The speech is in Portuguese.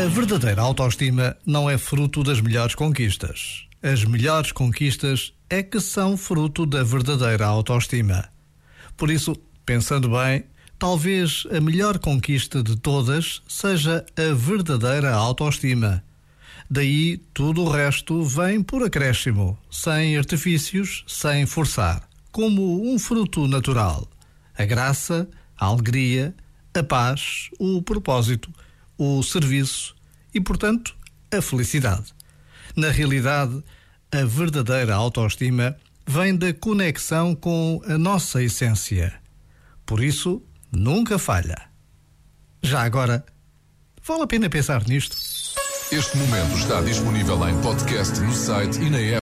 A verdadeira autoestima não é fruto das melhores conquistas. As melhores conquistas é que são fruto da verdadeira autoestima. Por isso, pensando bem, talvez a melhor conquista de todas seja a verdadeira autoestima. Daí tudo o resto vem por acréscimo, sem artifícios, sem forçar, como um fruto natural. A graça, a alegria, a paz, o propósito o serviço e, portanto, a felicidade. Na realidade, a verdadeira autoestima vem da conexão com a nossa essência. Por isso, nunca falha. Já agora, vale a pena pensar nisto. Este momento está disponível em podcast no site e na app.